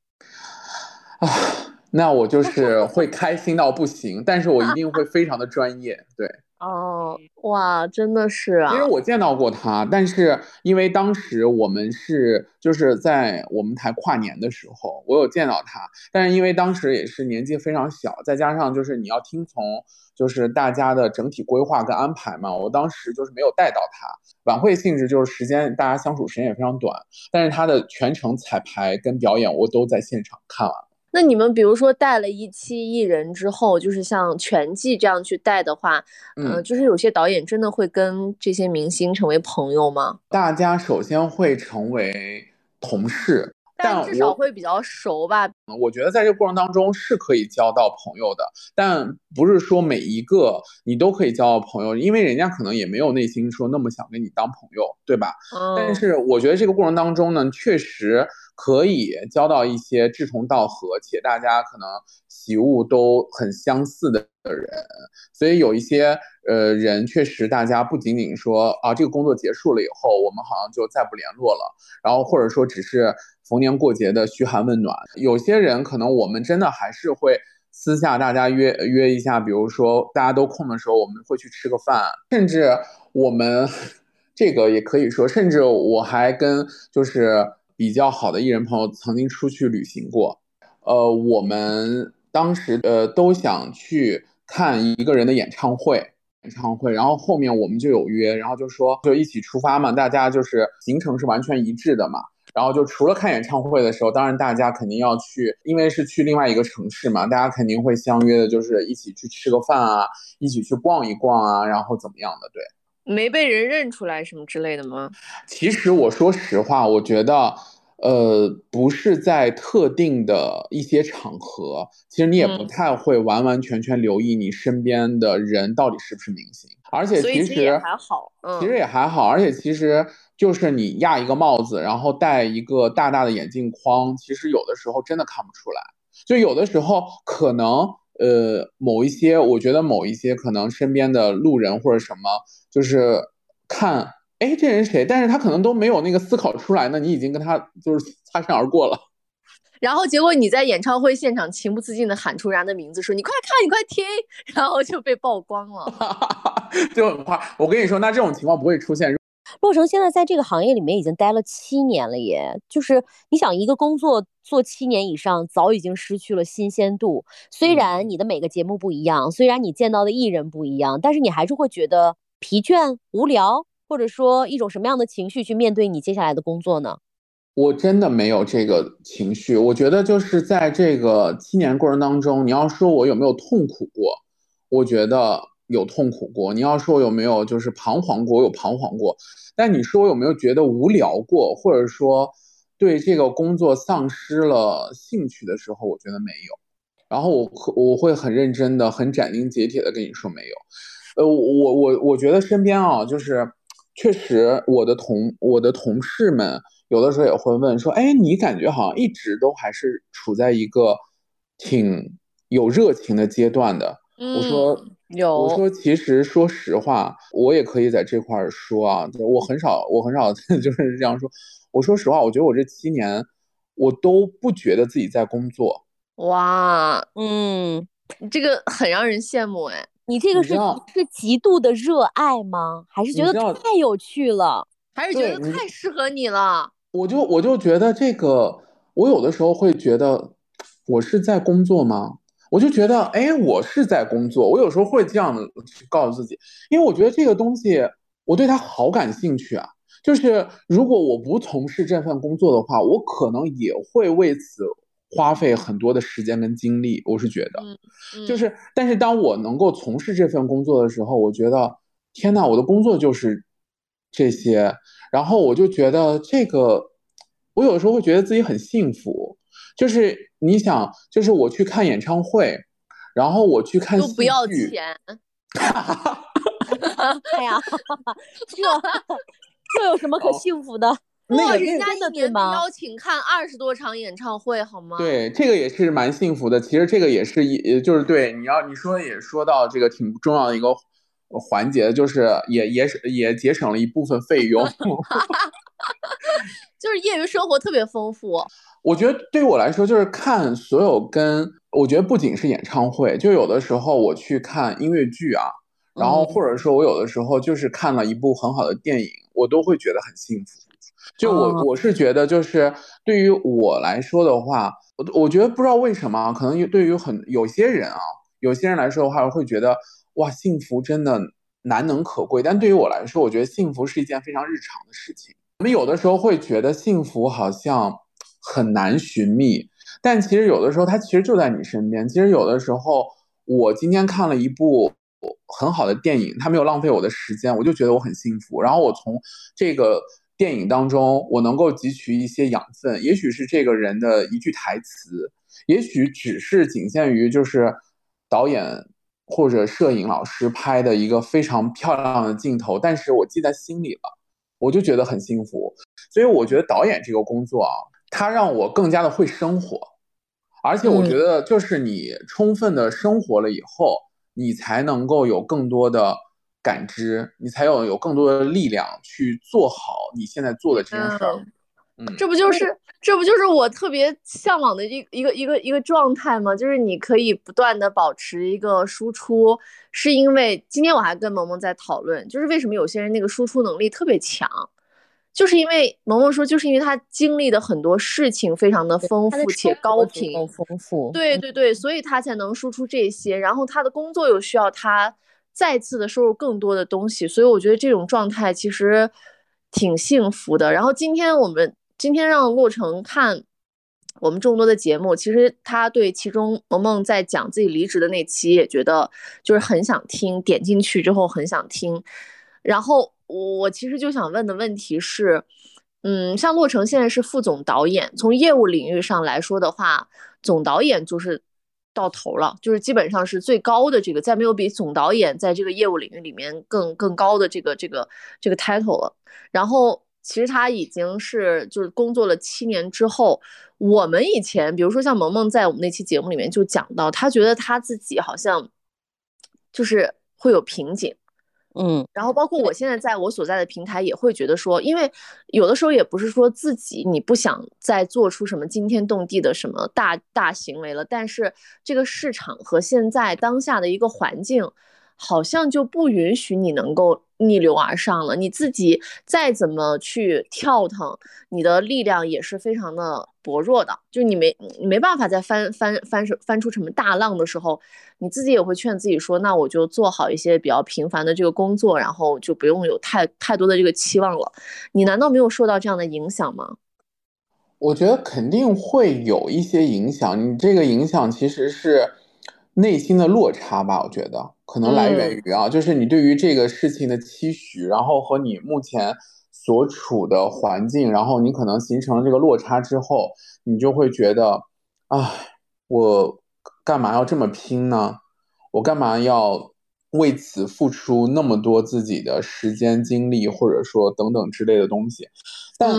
啊，那我就是会开心到不行，但是我一定会非常的专业，对。哦，哇，真的是啊！因为我见到过他，但是因为当时我们是就是在我们台跨年的时候，我有见到他，但是因为当时也是年纪非常小，再加上就是你要听从就是大家的整体规划跟安排嘛，我当时就是没有带到他。晚会性质就是时间大家相处时间也非常短，但是他的全程彩排跟表演我都在现场看完。那你们比如说带了一期艺人之后，就是像全季这样去带的话，嗯，就是有些导演真的会跟这些明星成为朋友吗？大家首先会成为同事。但至少会比较熟吧。我觉得在这个过程当中是可以交到朋友的，但不是说每一个你都可以交到朋友，因为人家可能也没有内心说那么想跟你当朋友，对吧？但是我觉得这个过程当中呢，确实可以交到一些志同道合且大家可能喜物都很相似的人。所以有一些呃人，确实大家不仅仅说啊，这个工作结束了以后，我们好像就再不联络了，然后或者说只是。逢年过节的嘘寒问暖，有些人可能我们真的还是会私下大家约约一下，比如说大家都空的时候，我们会去吃个饭，甚至我们这个也可以说，甚至我还跟就是比较好的艺人朋友曾经出去旅行过，呃，我们当时呃都想去看一个人的演唱会，演唱会，然后后面我们就有约，然后就说就一起出发嘛，大家就是行程是完全一致的嘛。然后就除了看演唱会的时候，当然大家肯定要去，因为是去另外一个城市嘛，大家肯定会相约的，就是一起去吃个饭啊，一起去逛一逛啊，然后怎么样的？对，没被人认出来什么之类的吗？其实我说实话，我觉得，呃，不是在特定的一些场合，其实你也不太会完完全全留意你身边的人到底是不是明星，而且其实还好，其实也还好，而且其实。就是你压一个帽子，然后戴一个大大的眼镜框，其实有的时候真的看不出来。就有的时候可能，呃，某一些，我觉得某一些可能身边的路人或者什么，就是看，哎，这人谁？但是他可能都没有那个思考出来呢，你已经跟他就是擦身而过了。然后结果你在演唱会现场情不自禁的喊出人家的名字，说你快看，你快听，然后就被曝光了，就很怕。我跟你说，那这种情况不会出现。洛成现在在这个行业里面已经待了七年了，耶。就是你想一个工作做七年以上，早已经失去了新鲜度。虽然你的每个节目不一样，虽然你见到的艺人不一样，但是你还是会觉得疲倦、无聊，或者说一种什么样的情绪去面对你接下来的工作呢？我真的没有这个情绪。我觉得就是在这个七年过程当中，你要说我有没有痛苦过，我觉得。有痛苦过，你要说有没有就是彷徨过，我有彷徨过。但你说我有没有觉得无聊过，或者说对这个工作丧失了兴趣的时候，我觉得没有。然后我我会很认真的、很斩钉截铁的跟你说没有。呃，我我我觉得身边啊，就是确实我的同我的同事们有的时候也会问说，哎，你感觉好像一直都还是处在一个挺有热情的阶段的。我说。有我说，其实说实话，我也可以在这块儿说啊，我很少，我很少 就是这样说。我说实话，我觉得我这七年，我都不觉得自己在工作。哇，嗯，这个很让人羡慕哎。你这个是是极度的热爱吗？还是觉得太有趣了？还是觉得太适合你了？我就我就觉得这个，我有的时候会觉得，我是在工作吗？我就觉得，哎，我是在工作。我有时候会这样去告诉自己，因为我觉得这个东西，我对它好感兴趣啊。就是如果我不从事这份工作的话，我可能也会为此花费很多的时间跟精力。我是觉得，就是，但是当我能够从事这份工作的时候，我觉得，天呐，我的工作就是这些。然后我就觉得这个，我有时候会觉得自己很幸福。就是你想，就是我去看演唱会，然后我去看都不要钱。哎呀，这这有什么可幸福的？那个人家的对吗？邀请看二十多场演唱会，好吗？对，这个也是蛮幸福的。其实这个也是一，就是对你要你说也说到这个挺重要的一个环节，就是也也是也节省了一部分费用。就是业余生活特别丰富。我觉得对于我来说，就是看所有跟我觉得不仅是演唱会，就有的时候我去看音乐剧啊，然后或者说我有的时候就是看了一部很好的电影，我都会觉得很幸福。就我我是觉得，就是对于我来说的话，我我觉得不知道为什么，可能对于很有些人啊，有些人来说的话，会觉得哇，幸福真的难能可贵。但对于我来说，我觉得幸福是一件非常日常的事情。我们有的时候会觉得幸福好像很难寻觅，但其实有的时候它其实就在你身边。其实有的时候，我今天看了一部很好的电影，它没有浪费我的时间，我就觉得我很幸福。然后我从这个电影当中，我能够汲取一些养分，也许是这个人的一句台词，也许只是仅限于就是导演或者摄影老师拍的一个非常漂亮的镜头，但是我记在心里了。我就觉得很幸福，所以我觉得导演这个工作啊，它让我更加的会生活，而且我觉得就是你充分的生活了以后，你才能够有更多的感知，你才有有更多的力量去做好你现在做的这件事儿。嗯，这不就是这不就是我特别向往的一一个一个一个状态吗？就是你可以不断的保持一个输出，是因为今天我还跟萌萌在讨论，就是为什么有些人那个输出能力特别强，就是因为萌萌说，就是因为他经历的很多事情非常的丰富且高频，丰富，对对对，所以他才能输出这些，然后他的工作又需要他再次的收入更多的东西，所以我觉得这种状态其实挺幸福的。然后今天我们。今天让洛成看我们众多的节目，其实他对其中萌萌在讲自己离职的那期也觉得就是很想听，点进去之后很想听。然后我我其实就想问的问题是，嗯，像洛成现在是副总导演，从业务领域上来说的话，总导演就是到头了，就是基本上是最高的这个，再没有比总导演在这个业务领域里面更更高的这个这个这个 title 了。然后。其实他已经是就是工作了七年之后，我们以前比如说像萌萌在我们那期节目里面就讲到，他觉得他自己好像就是会有瓶颈，嗯，然后包括我现在在我所在的平台也会觉得说，因为有的时候也不是说自己你不想再做出什么惊天动地的什么大大行为了，但是这个市场和现在当下的一个环境。好像就不允许你能够逆流而上了。你自己再怎么去跳腾，你的力量也是非常的薄弱的。就你没没办法再翻翻翻翻出什么大浪的时候，你自己也会劝自己说：“那我就做好一些比较平凡的这个工作，然后就不用有太太多的这个期望了。”你难道没有受到这样的影响吗？我觉得肯定会有一些影响。你这个影响其实是。内心的落差吧，我觉得可能来源于啊，就是你对于这个事情的期许，然后和你目前所处的环境，然后你可能形成了这个落差之后，你就会觉得，唉，我干嘛要这么拼呢？我干嘛要为此付出那么多自己的时间、精力，或者说等等之类的东西？但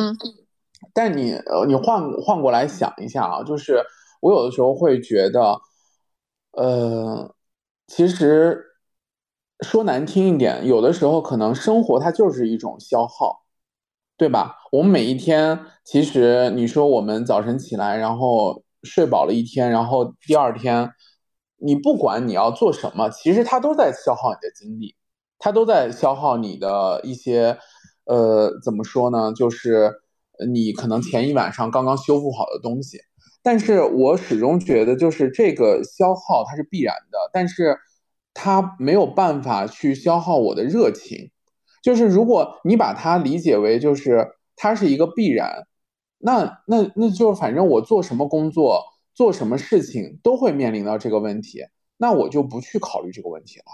但你呃，你换换过来想一下啊，就是我有的时候会觉得。呃，其实说难听一点，有的时候可能生活它就是一种消耗，对吧？我们每一天，其实你说我们早晨起来，然后睡饱了一天，然后第二天，你不管你要做什么，其实它都在消耗你的精力，它都在消耗你的一些，呃，怎么说呢？就是你可能前一晚上刚刚修复好的东西。但是我始终觉得，就是这个消耗它是必然的，但是它没有办法去消耗我的热情。就是如果你把它理解为就是它是一个必然，那那那就反正我做什么工作、做什么事情都会面临到这个问题，那我就不去考虑这个问题了。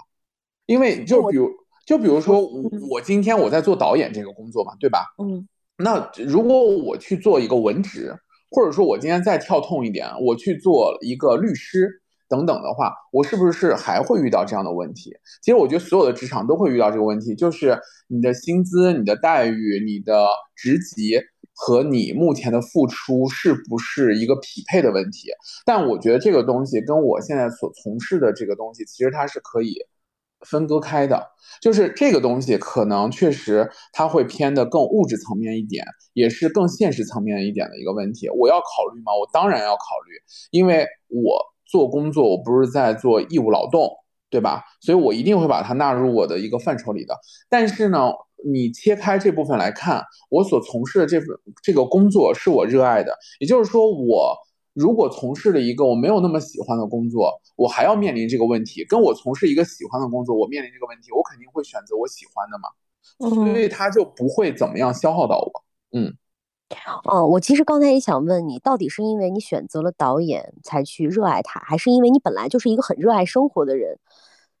因为就比如就比如说我今天我在做导演这个工作嘛，对吧？嗯。那如果我去做一个文职。或者说，我今天再跳痛一点，我去做一个律师等等的话，我是不是还会遇到这样的问题？其实我觉得所有的职场都会遇到这个问题，就是你的薪资、你的待遇、你的职级和你目前的付出是不是一个匹配的问题。但我觉得这个东西跟我现在所从事的这个东西，其实它是可以。分割开的，就是这个东西可能确实它会偏的更物质层面一点，也是更现实层面一点的一个问题。我要考虑吗？我当然要考虑，因为我做工作，我不是在做义务劳动，对吧？所以我一定会把它纳入我的一个范畴里的。但是呢，你切开这部分来看，我所从事的这份这个工作是我热爱的，也就是说，我如果从事了一个我没有那么喜欢的工作，我还要面临这个问题，跟我从事一个喜欢的工作，我面临这个问题，我肯定会选择我喜欢的嘛。所以他就不会怎么样消耗到我。嗯。哦，我其实刚才也想问你，到底是因为你选择了导演才去热爱他，还是因为你本来就是一个很热爱生活的人，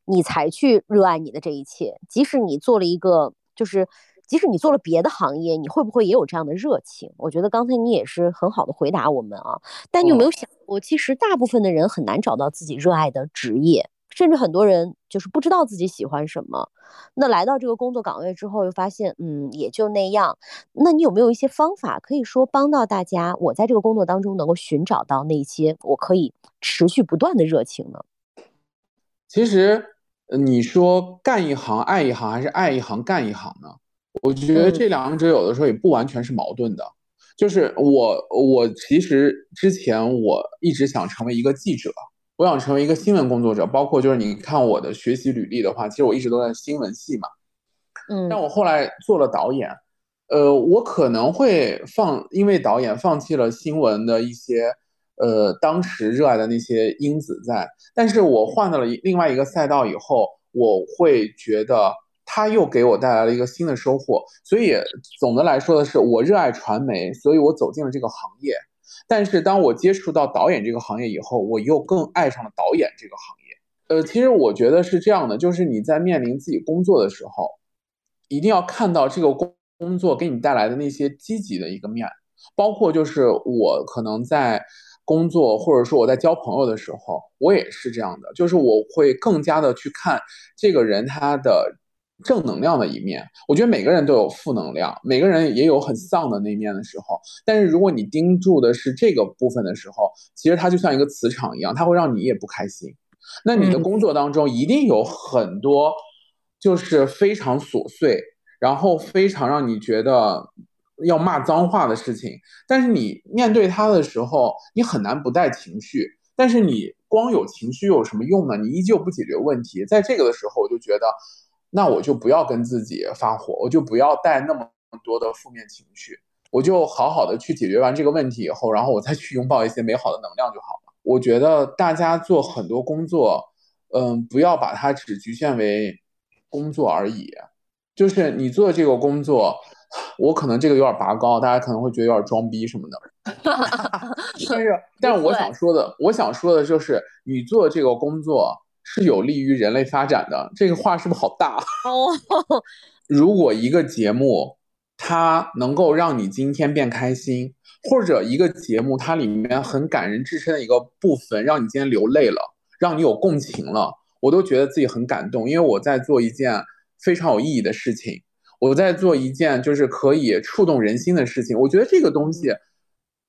你才去热爱你的这一切？即使你做了一个，就是即使你做了别的行业，你会不会也有这样的热情？我觉得刚才你也是很好的回答我们啊。但你有没有想过，其实大部分的人很难找到自己热爱的职业。甚至很多人就是不知道自己喜欢什么，那来到这个工作岗位之后，又发现，嗯，也就那样。那你有没有一些方法，可以说帮到大家，我在这个工作当中能够寻找到那些我可以持续不断的热情呢？其实，你说干一行爱一行，还是爱一行干一行呢？我觉得这两者有的时候也不完全是矛盾的。就是我，我其实之前我一直想成为一个记者。我想成为一个新闻工作者，包括就是你看我的学习履历的话，其实我一直都在新闻系嘛。嗯，但我后来做了导演，呃，我可能会放，因为导演放弃了新闻的一些，呃，当时热爱的那些因子在。但是我换到了另外一个赛道以后，我会觉得他又给我带来了一个新的收获。所以总的来说的是，我热爱传媒，所以我走进了这个行业。但是当我接触到导演这个行业以后，我又更爱上了导演这个行业。呃，其实我觉得是这样的，就是你在面临自己工作的时候，一定要看到这个工工作给你带来的那些积极的一个面，包括就是我可能在工作或者说我在交朋友的时候，我也是这样的，就是我会更加的去看这个人他的。正能量的一面，我觉得每个人都有负能量，每个人也有很丧的那面的时候。但是如果你盯住的是这个部分的时候，其实它就像一个磁场一样，它会让你也不开心。那你的工作当中一定有很多就是非常琐碎，然后非常让你觉得要骂脏话的事情。但是你面对它的时候，你很难不带情绪。但是你光有情绪有什么用呢？你依旧不解决问题。在这个的时候，我就觉得。那我就不要跟自己发火，我就不要带那么多的负面情绪，我就好好的去解决完这个问题以后，然后我再去拥抱一些美好的能量就好了。我觉得大家做很多工作，嗯，不要把它只局限为工作而已。就是你做这个工作，我可能这个有点拔高，大家可能会觉得有点装逼什么的。但是，但是我想说的，我想说的就是你做这个工作。是有利于人类发展的，这个话是不是好大 哦？如果一个节目它能够让你今天变开心，或者一个节目它里面很感人至深的一个部分让你今天流泪了，让你有共情了，我都觉得自己很感动，因为我在做一件非常有意义的事情，我在做一件就是可以触动人心的事情，我觉得这个东西。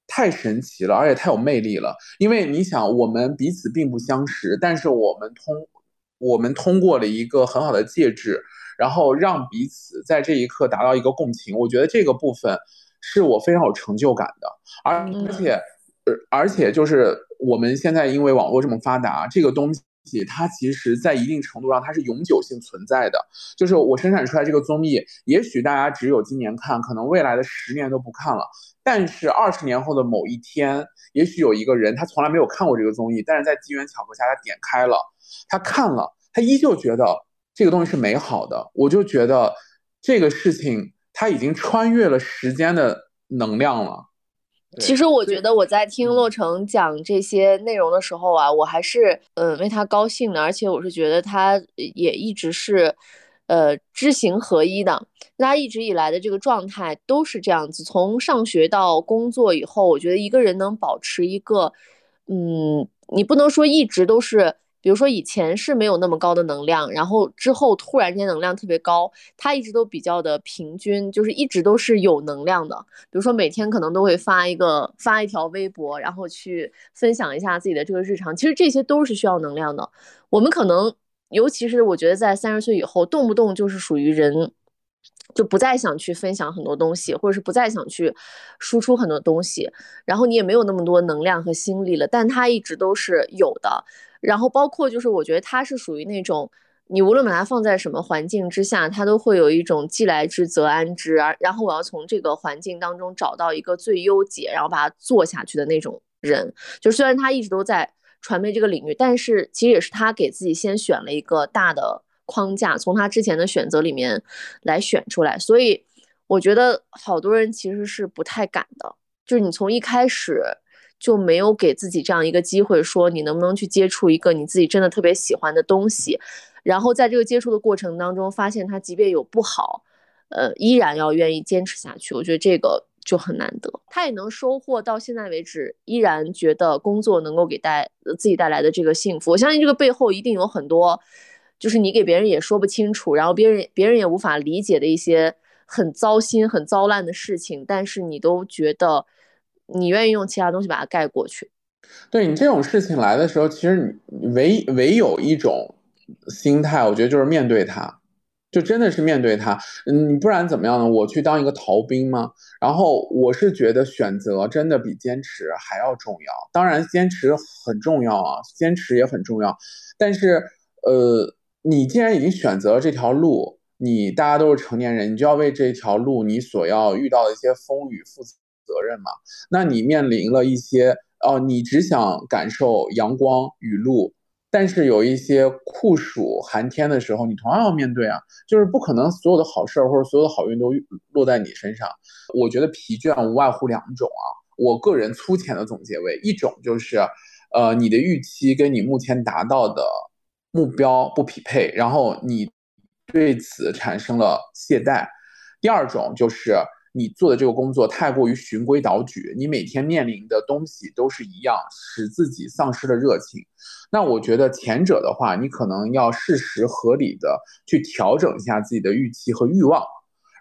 太神奇了，而且太有魅力了。因为你想，我们彼此并不相识，但是我们通，我们通过了一个很好的介质，然后让彼此在这一刻达到一个共情。我觉得这个部分是我非常有成就感的。而而且，呃，而且就是我们现在因为网络这么发达，这个东西它其实在一定程度上它是永久性存在的。就是我生产出来这个综艺，也许大家只有今年看，可能未来的十年都不看了。但是二十年后的某一天，也许有一个人他从来没有看过这个综艺，但是在机缘巧合下他点开了，他看了，他依旧觉得这个东西是美好的。我就觉得这个事情它已经穿越了时间的能量了。其实我觉得我在听洛成讲这些内容的时候啊，我还是嗯为他高兴的，而且我是觉得他也一直是。呃，知行合一的，他一直以来的这个状态都是这样子。从上学到工作以后，我觉得一个人能保持一个，嗯，你不能说一直都是，比如说以前是没有那么高的能量，然后之后突然间能量特别高，他一直都比较的平均，就是一直都是有能量的。比如说每天可能都会发一个发一条微博，然后去分享一下自己的这个日常，其实这些都是需要能量的。我们可能。尤其是我觉得在三十岁以后，动不动就是属于人，就不再想去分享很多东西，或者是不再想去输出很多东西，然后你也没有那么多能量和心力了。但他一直都是有的。然后包括就是我觉得他是属于那种。你无论把它放在什么环境之下，它都会有一种既来之则安之，然后我要从这个环境当中找到一个最优解，然后把它做下去的那种人。就虽然他一直都在传媒这个领域，但是其实也是他给自己先选了一个大的框架，从他之前的选择里面来选出来。所以我觉得好多人其实是不太敢的，就是你从一开始就没有给自己这样一个机会，说你能不能去接触一个你自己真的特别喜欢的东西。然后在这个接触的过程当中，发现他即便有不好，呃，依然要愿意坚持下去。我觉得这个就很难得。他也能收获到现在为止，依然觉得工作能够给带自己带来的这个幸福。我相信这个背后一定有很多，就是你给别人也说不清楚，然后别人别人也无法理解的一些很糟心、很糟烂的事情。但是你都觉得，你愿意用其他东西把它盖过去。对你这种事情来的时候，其实你唯唯有一种。心态，我觉得就是面对它，就真的是面对它。嗯，不然怎么样呢？我去当一个逃兵吗？然后我是觉得选择真的比坚持还要重要。当然，坚持很重要啊，坚持也很重要。但是，呃，你既然已经选择了这条路，你大家都是成年人，你就要为这条路你所要遇到的一些风雨负责责任嘛。那你面临了一些哦，你只想感受阳光雨露。但是有一些酷暑寒天的时候，你同样要面对啊，就是不可能所有的好事儿或者所有的好运都落在你身上。我觉得疲倦无外乎两种啊，我个人粗浅的总结为一种就是，呃，你的预期跟你目前达到的目标不匹配，然后你对此产生了懈怠；第二种就是。你做的这个工作太过于循规蹈矩，你每天面临的东西都是一样，使自己丧失了热情。那我觉得前者的话，你可能要适时合理的去调整一下自己的预期和欲望，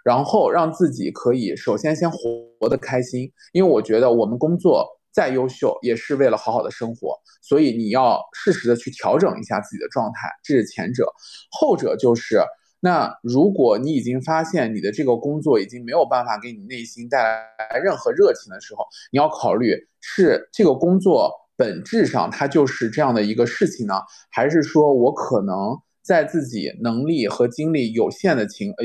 然后让自己可以首先先活得开心。因为我觉得我们工作再优秀，也是为了好好的生活，所以你要适时的去调整一下自己的状态。这是前者，后者就是。那如果你已经发现你的这个工作已经没有办法给你内心带来任何热情的时候，你要考虑是这个工作本质上它就是这样的一个事情呢，还是说我可能在自己能力和精力有限的情呃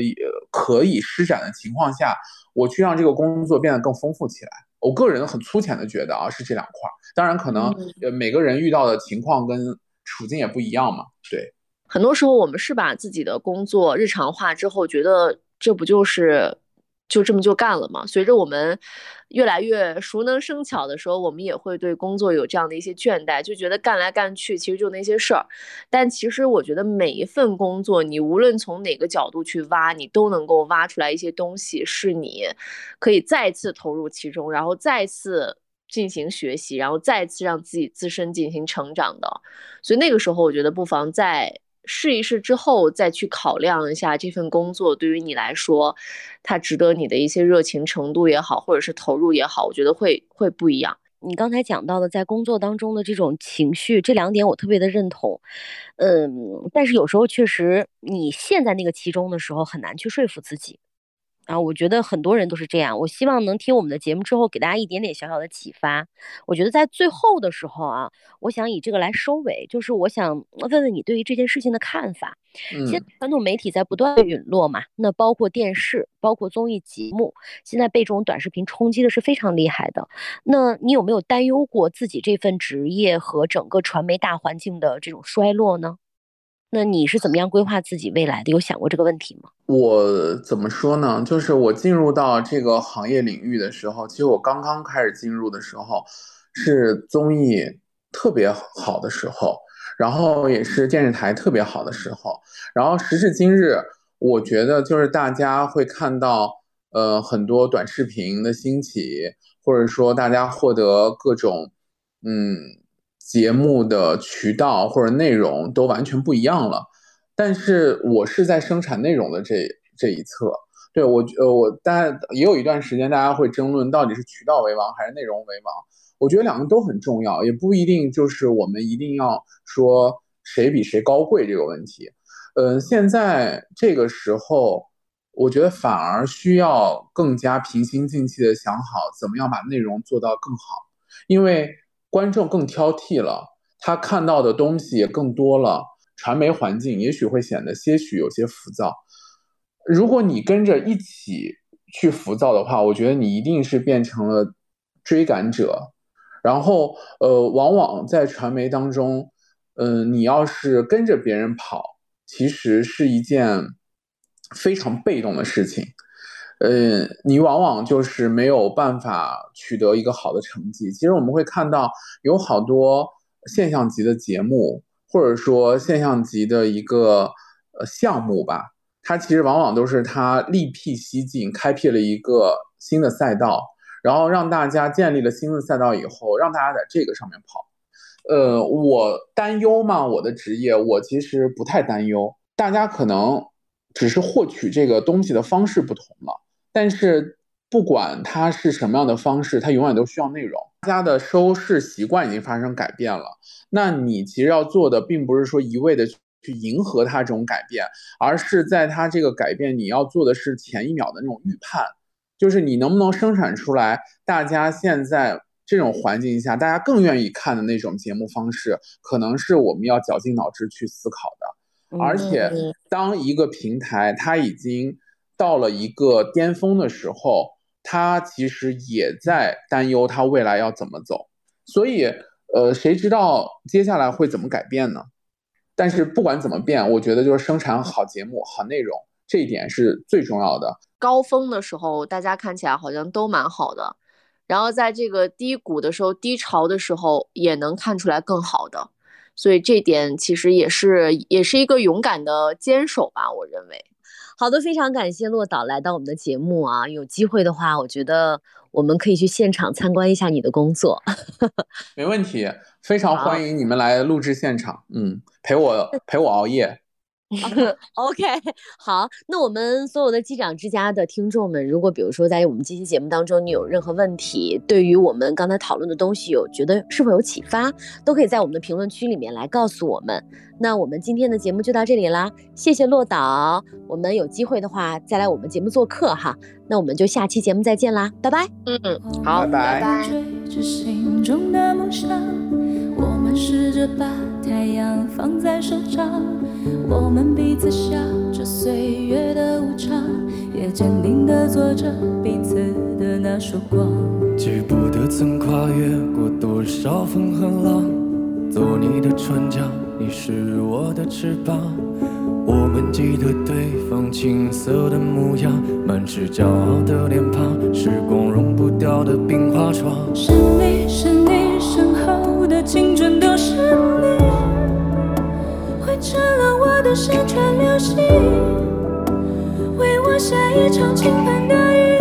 可以施展的情况下，我去让这个工作变得更丰富起来。我个人很粗浅的觉得啊是这两块，当然可能呃每个人遇到的情况跟处境也不一样嘛，对。很多时候，我们是把自己的工作日常化之后，觉得这不就是就这么就干了吗？随着我们越来越熟能生巧的时候，我们也会对工作有这样的一些倦怠，就觉得干来干去其实就那些事儿。但其实我觉得每一份工作，你无论从哪个角度去挖，你都能够挖出来一些东西，是你可以再次投入其中，然后再次。进行学习，然后再次让自己自身进行成长的，所以那个时候我觉得不妨再试一试之后，再去考量一下这份工作对于你来说，它值得你的一些热情程度也好，或者是投入也好，我觉得会会不一样。你刚才讲到的在工作当中的这种情绪，这两点我特别的认同，嗯，但是有时候确实你陷在那个其中的时候，很难去说服自己。啊，我觉得很多人都是这样。我希望能听我们的节目之后，给大家一点点小小的启发。我觉得在最后的时候啊，我想以这个来收尾，就是我想问问你对于这件事情的看法。现在传统媒体在不断的陨落嘛，那包括电视，包括综艺节目，现在被这种短视频冲击的是非常厉害的。那你有没有担忧过自己这份职业和整个传媒大环境的这种衰落呢？那你是怎么样规划自己未来的？有想过这个问题吗？我怎么说呢？就是我进入到这个行业领域的时候，其实我刚刚开始进入的时候，是综艺特别好的时候，然后也是电视台特别好的时候。然后时至今日，我觉得就是大家会看到，呃，很多短视频的兴起，或者说大家获得各种，嗯。节目的渠道或者内容都完全不一样了，但是我是在生产内容的这这一侧，对我呃我大家也有一段时间大家会争论到底是渠道为王还是内容为王，我觉得两个都很重要，也不一定就是我们一定要说谁比谁高贵这个问题，嗯，现在这个时候，我觉得反而需要更加平心静气的想好怎么样把内容做到更好，因为。观众更挑剔了，他看到的东西也更多了，传媒环境也许会显得些许有些浮躁。如果你跟着一起去浮躁的话，我觉得你一定是变成了追赶者。然后，呃，往往在传媒当中，嗯，你要是跟着别人跑，其实是一件非常被动的事情。呃，你往往就是没有办法取得一个好的成绩。其实我们会看到有好多现象级的节目，或者说现象级的一个呃项目吧，它其实往往都是它另辟蹊径，开辟了一个新的赛道，然后让大家建立了新的赛道以后，让大家在这个上面跑。呃，我担忧吗？我的职业，我其实不太担忧。大家可能只是获取这个东西的方式不同了。但是不管它是什么样的方式，它永远都需要内容。大家的收视习惯已经发生改变了，那你其实要做的，并不是说一味的去迎合它这种改变，而是在它这个改变，你要做的是前一秒的那种预判，就是你能不能生产出来，大家现在这种环境下，大家更愿意看的那种节目方式，可能是我们要绞尽脑汁去思考的。而且，当一个平台它已经到了一个巅峰的时候，他其实也在担忧他未来要怎么走，所以，呃，谁知道接下来会怎么改变呢？但是不管怎么变，我觉得就是生产好节目、好内容，这一点是最重要的。高峰的时候，大家看起来好像都蛮好的，然后在这个低谷的时候、低潮的时候，也能看出来更好的，所以这点其实也是也是一个勇敢的坚守吧，我认为。好的，非常感谢洛导来到我们的节目啊！有机会的话，我觉得我们可以去现场参观一下你的工作。没问题，非常欢迎你们来录制现场，嗯，陪我陪我熬夜。OK，好，那我们所有的机长之家的听众们，如果比如说在我们这期节目当中，你有任何问题，对于我们刚才讨论的东西有觉得是否有启发，都可以在我们的评论区里面来告诉我们。那我们今天的节目就到这里啦，谢谢洛导，我们有机会的话再来我们节目做客哈。那我们就下期节目再见啦，拜拜。嗯，好，拜拜。我们彼此笑着岁月的无常，也坚定地做着彼此的那束光。记不得曾跨越过多少风和浪，做你的船桨，你是我的翅膀。我们记得对方青涩的模样，满是骄傲的脸庞，时光融不掉的冰花窗。是你是你身后的青春都是你。成了我的山川流星，为我下一场倾盆大雨，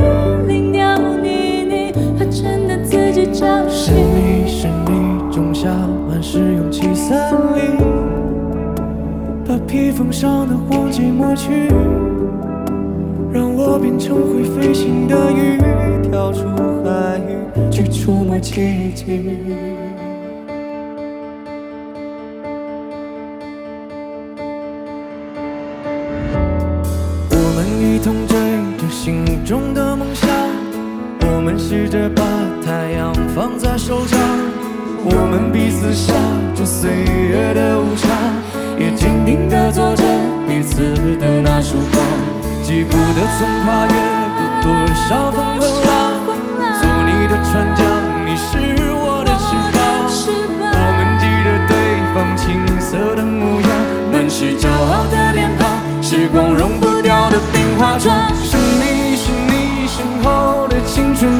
淋掉你，你怕真的自己浇醒。是你是你种下满是勇气森林，把披风上的荒寂抹去，让我变成会飞行的鱼，跳出海域去触摸奇迹。中的梦想，我们试着把太阳放在手掌，我们彼此笑着岁月的无常，也坚定地做着彼此的那束光。记不得曾跨越过多少风和浪，做你的船桨，你是我的翅膀。我们记得对方青涩的模样，满是骄傲的脸庞，时光融不掉的冰花妆。青春